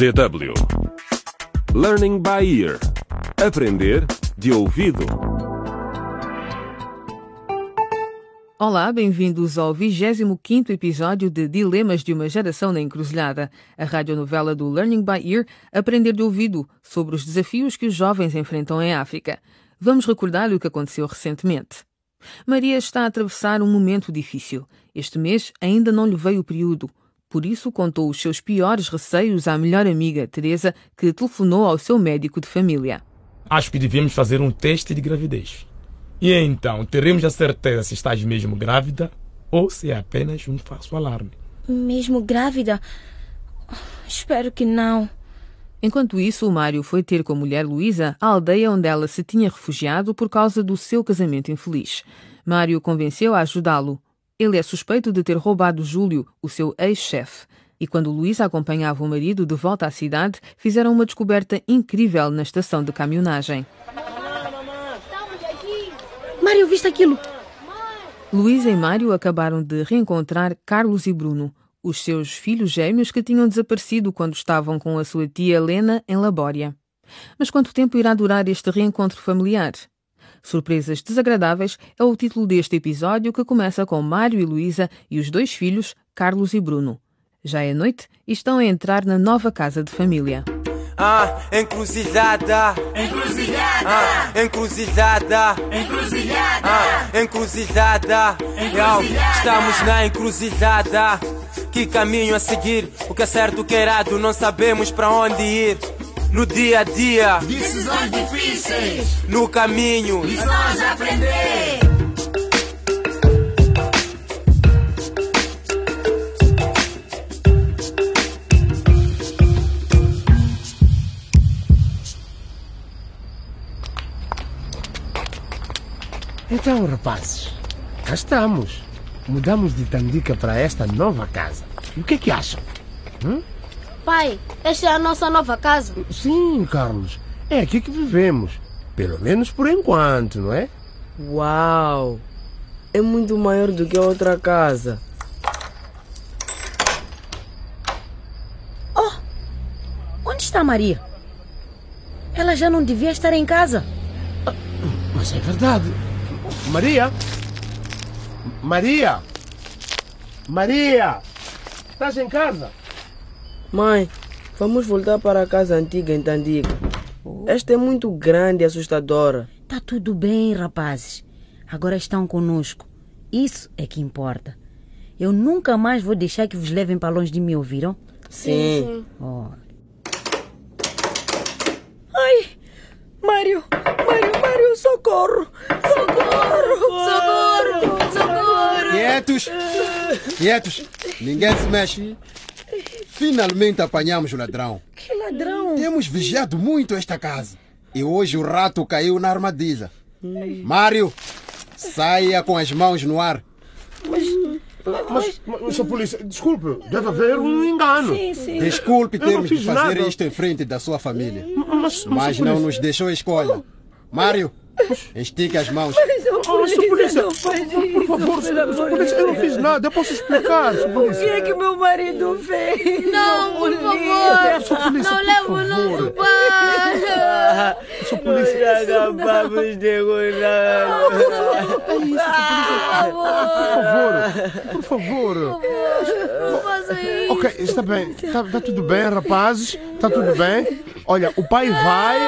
DW Learning by Ear Aprender de ouvido. Olá, bem-vindos ao 25º episódio de Dilemas de uma Geração na Encruzilhada, a radionovela do Learning by Ear, Aprender de Ouvido, sobre os desafios que os jovens enfrentam em África. Vamos recordar o que aconteceu recentemente. Maria está a atravessar um momento difícil. Este mês ainda não lhe veio o período. Por isso, contou os seus piores receios à melhor amiga, Teresa, que telefonou ao seu médico de família. Acho que devíamos fazer um teste de gravidez. E então, teremos a certeza se estás mesmo grávida ou se é apenas um falso alarme. Mesmo grávida? Espero que não. Enquanto isso, o Mário foi ter com a mulher Luísa a aldeia onde ela se tinha refugiado por causa do seu casamento infeliz. Mário convenceu a ajudá-lo. Ele é suspeito de ter roubado Júlio, o seu ex-chefe. E quando Luísa acompanhava o marido de volta à cidade, fizeram uma descoberta incrível na estação de caminhonagem. Mário, viste aquilo? Luísa e Mário acabaram de reencontrar Carlos e Bruno, os seus filhos gêmeos que tinham desaparecido quando estavam com a sua tia Helena em Labória. Mas quanto tempo irá durar este reencontro familiar? Surpresas desagradáveis é o título deste episódio que começa com Mário e Luísa e os dois filhos, Carlos e Bruno. Já é noite e estão a entrar na nova casa de família. Ah, encruzilhada. Encruzilhada. Ah, encruzilhada. Encruzilhada. Ah, encruzilhada. Yo, estamos na encruzilhada. Que caminho a seguir? O que é certo, o que é errado, não sabemos para onde ir. No dia a dia, Decisões difíceis. no caminho. Lições a aprender. Então, rapazes, cá estamos. Mudamos de Tandica para esta nova casa. E o que é que acham? Pai, esta é a nossa nova casa. Sim, Carlos, é aqui que vivemos. Pelo menos por enquanto, não é? Uau! É muito maior do que a outra casa. Onde está a Maria? Ela já não devia estar em casa. Mas é verdade. Maria? Maria? Maria? Estás em casa? Mãe, vamos voltar para a casa antiga em Tandiga. Esta é muito grande e assustadora. Tá tudo bem, rapazes. Agora estão conosco. Isso é que importa. Eu nunca mais vou deixar que vos levem para longe de mim, ouviram? Sim. Oh, Ai! Mário! Mário, Mário, socorro! Socorro! Socorro! Socorro! Quietos! Quietos! Ninguém se mexe. Finalmente apanhamos o ladrão. Que ladrão! Temos vigiado muito esta casa. E hoje o rato caiu na armadilha. Mário, saia com as mãos no ar. Mas, mas, Sr. Polícia, desculpe, deve haver um engano. Sim, sim. Desculpe termos de fazer nada. isto em frente da sua família. Mas, Mas Sr. não Polícia, nos deixou escolha. Mário, estique as mãos. Oh, Sr. Polícia, não faz por favor, Sr. Polícia, eu não fiz nada. Eu posso explicar. O Polícia. que é que meu marido fez? Não, por favor! Polícia, Não por leva o favor. nosso pai! Sr. Já acabamos de cuidar. é isso. Por favor, por favor. Não faça isso! Ok, está bem. Está tá tudo bem, rapazes. Está tudo bem. Olha, o pai vai.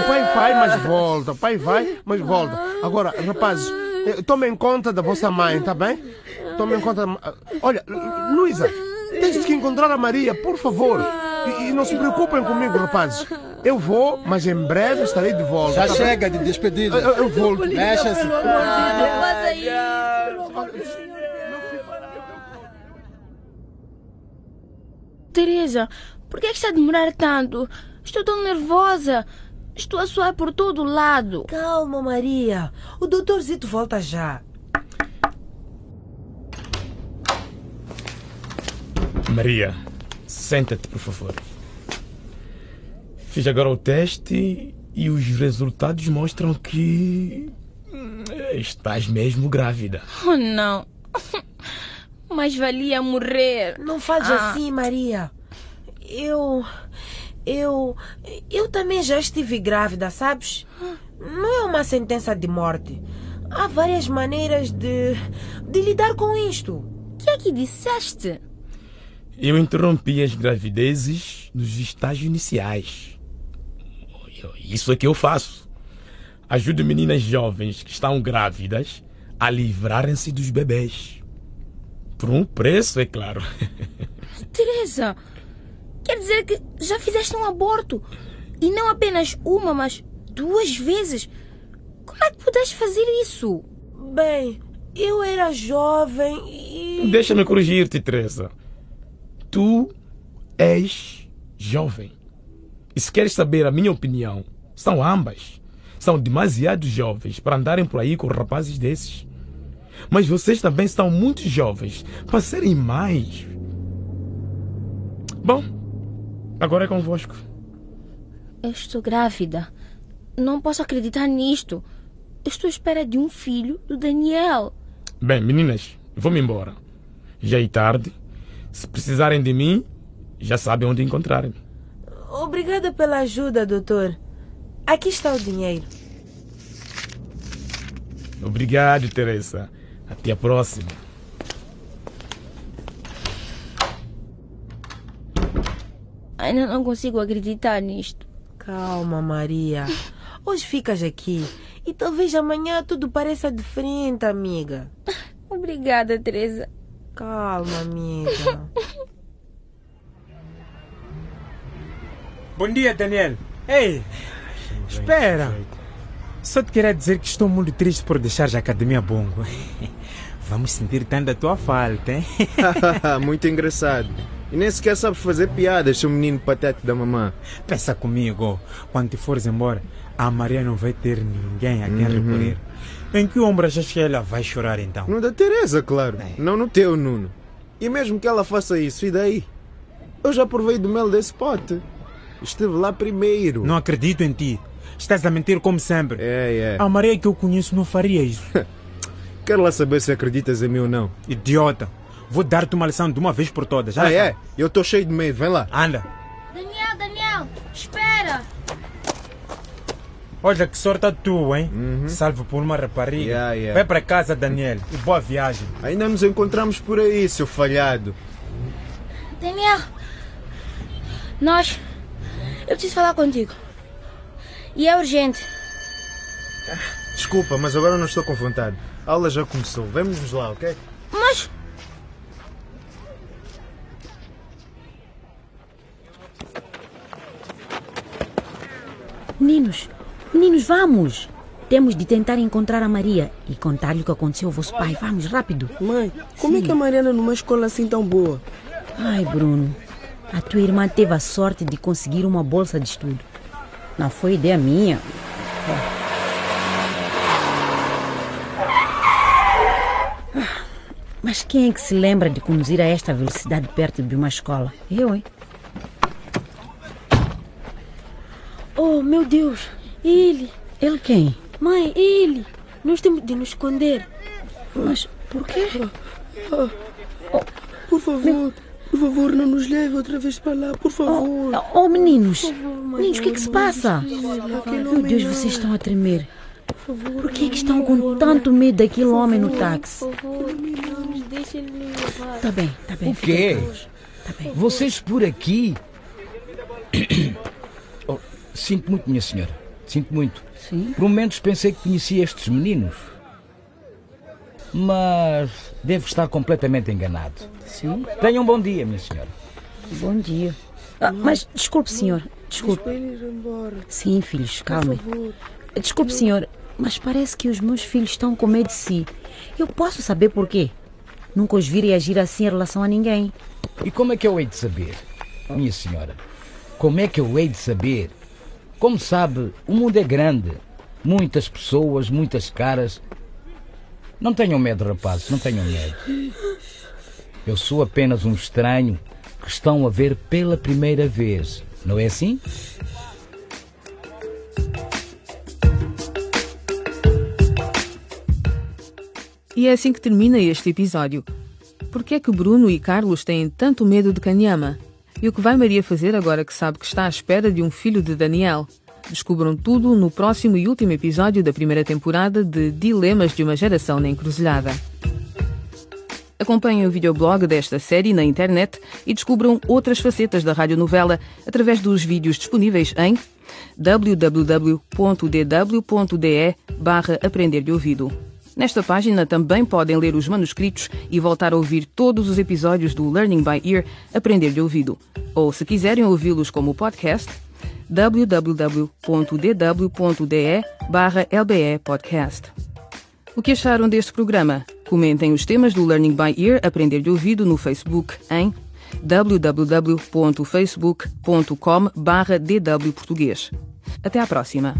O pai vai, mas volta. O pai vai, mas volta. Agora, rapazes, eh, tomem conta da vossa mãe, tá bem? Tomem conta. da- Olha, Lu- Luísa, tens que encontrar a Maria, por favor. E, e não se preocupem comigo, rapazes. Eu vou, mas em breve estarei de volta. Já tá bem? chega de despedida. Eu, eu volto. Mexa-se. Não faça isso! Teresa, por que é que está a demorar tanto? Estou tão nervosa. Estou a suar por todo lado. Calma, Maria. O doutor Zito volta já. Maria, senta-te, por favor. Fiz agora o teste e os resultados mostram que. hum, Estás mesmo grávida. Oh, não. Mais valia morrer. Não fales Ah. assim, Maria. Eu. Eu. Eu também já estive grávida, sabes? Não é uma sentença de morte. Há várias maneiras de. de lidar com isto. O que é que disseste? Eu interrompi as gravidezes nos estágios iniciais. Isso é que eu faço. Ajudo meninas jovens que estão grávidas a livrarem-se dos bebês. Por um preço, é claro. Teresa, quer dizer que já fizeste um aborto. E não apenas uma, mas duas vezes. Como é que pudeste fazer isso? Bem, eu era jovem e. Deixa-me corrigir-te, Teresa. Tu és jovem. E se queres saber a minha opinião, são ambas. São demasiado jovens para andarem por aí com rapazes desses. Mas vocês também são muito jovens para serem mais. Bom, agora é convosco. Eu estou grávida. Não posso acreditar nisto. Eu estou à espera de um filho do Daniel. Bem, meninas, vou-me embora. Já é tarde. Se precisarem de mim, já sabem onde encontrar-me. Obrigada pela ajuda, doutor. Aqui está o dinheiro. Obrigado, Teresa. Até a próxima. Ainda não consigo acreditar nisto. Calma, Maria. Hoje ficas aqui e talvez amanhã tudo pareça diferente, amiga. Obrigada, Teresa. Calma, amiga. Bom dia, Daniel. Ei, espera. Só te queria dizer que estou muito triste por deixar a Academia Bongo. Vamos sentir tanto a tua falta, hein? muito engraçado. E nem sequer sabes fazer piadas, seu menino patete da mamã. Pensa comigo, quando te fores embora, a Maria não vai ter ninguém a quem Uhum. recorrer. Em que ombro achas que ela vai chorar então? No da Teresa, claro. Não no teu, Nuno. E mesmo que ela faça isso, e daí? Eu já provei do mel desse pote. Esteve lá primeiro. Não acredito em ti. Estás a mentir como sempre. É, é. A Maria que eu conheço não faria isso. Quero lá saber se acreditas em mim ou não. Idiota. Vou dar-te uma lição de uma vez por todas. Ah, é? Eu estou cheio de medo. Vem lá. Anda. Daniel, Daniel, espera! Olha que sorte a tua, hein? Salvo por uma rapariga. Uhum. Yeah, yeah. Vai para casa, Daniel. E boa viagem. Ainda nos encontramos por aí, seu falhado. Daniel, nós. Eu preciso falar contigo. E é urgente. Desculpa, mas agora não estou com vontade. A aula já começou. Vamos lá, ok? Mas. Meninos, meninos, vamos! Temos de tentar encontrar a Maria e contar-lhe o que aconteceu ao vosso pai. Vamos, rápido. Mãe, como é que a Mariana numa escola assim tão boa? Ai, Bruno, a tua irmã teve a sorte de conseguir uma bolsa de estudo. Não foi ideia minha. Ah, Mas quem é que se lembra de conduzir a esta velocidade perto de uma escola? Eu, hein? Oh, meu Deus! Ele! Ele quem? Mãe, ele! Nós temos de nos esconder. Mas por quê? Por favor, por favor, não nos leve outra vez para lá, por favor. Oh, oh, meninos! Meninos, o que é que se passa? Meu Deus, vocês estão a tremer. Por que é que estão com tanto medo daquele homem no táxi? Por favor, não nos deixe ele nos levar. Tá bem, tá bem. O quê? Tá bem. Vocês por aqui? Oh, sinto muito, minha senhora. Sinto muito. Sim. Por momentos pensei que conhecia estes meninos. Mas devo estar completamente enganado. Sim. Tenham um bom dia, minha senhora. Bom dia. Ah, mas desculpe, senhor. Desculpe. Sim, filhos, favor. Desculpe, senhor, mas parece que os meus filhos estão com medo de si. Eu posso saber por quê? Nunca os vi reagir assim em relação a ninguém. E como é que eu hei de saber, minha senhora? Como é que eu hei de saber? Como sabe, o mundo é grande. Muitas pessoas, muitas caras. Não tenham medo, rapazes, não tenham medo. Eu sou apenas um estranho que estão a ver pela primeira vez. Não é assim? E é assim que termina este episódio. Por que é que Bruno e Carlos têm tanto medo de Kanyama? E o que vai Maria fazer agora que sabe que está à espera de um filho de Daniel? Descubram tudo no próximo e último episódio da primeira temporada de Dilemas de uma Geração na Encruzilhada. Acompanhem o videoblog desta série na internet e descubram outras facetas da radionovela através dos vídeos disponíveis em www.dw.de barra Aprender de Ouvido. Nesta página também podem ler os manuscritos e voltar a ouvir todos os episódios do Learning by Ear Aprender de Ouvido. Ou, se quiserem ouvi-los como podcast, www.dw.de LBE. O que acharam deste programa? Comentem os temas do Learning by Ear Aprender de Ouvido no Facebook em www.facebook.com barra dw Português. Até à próxima!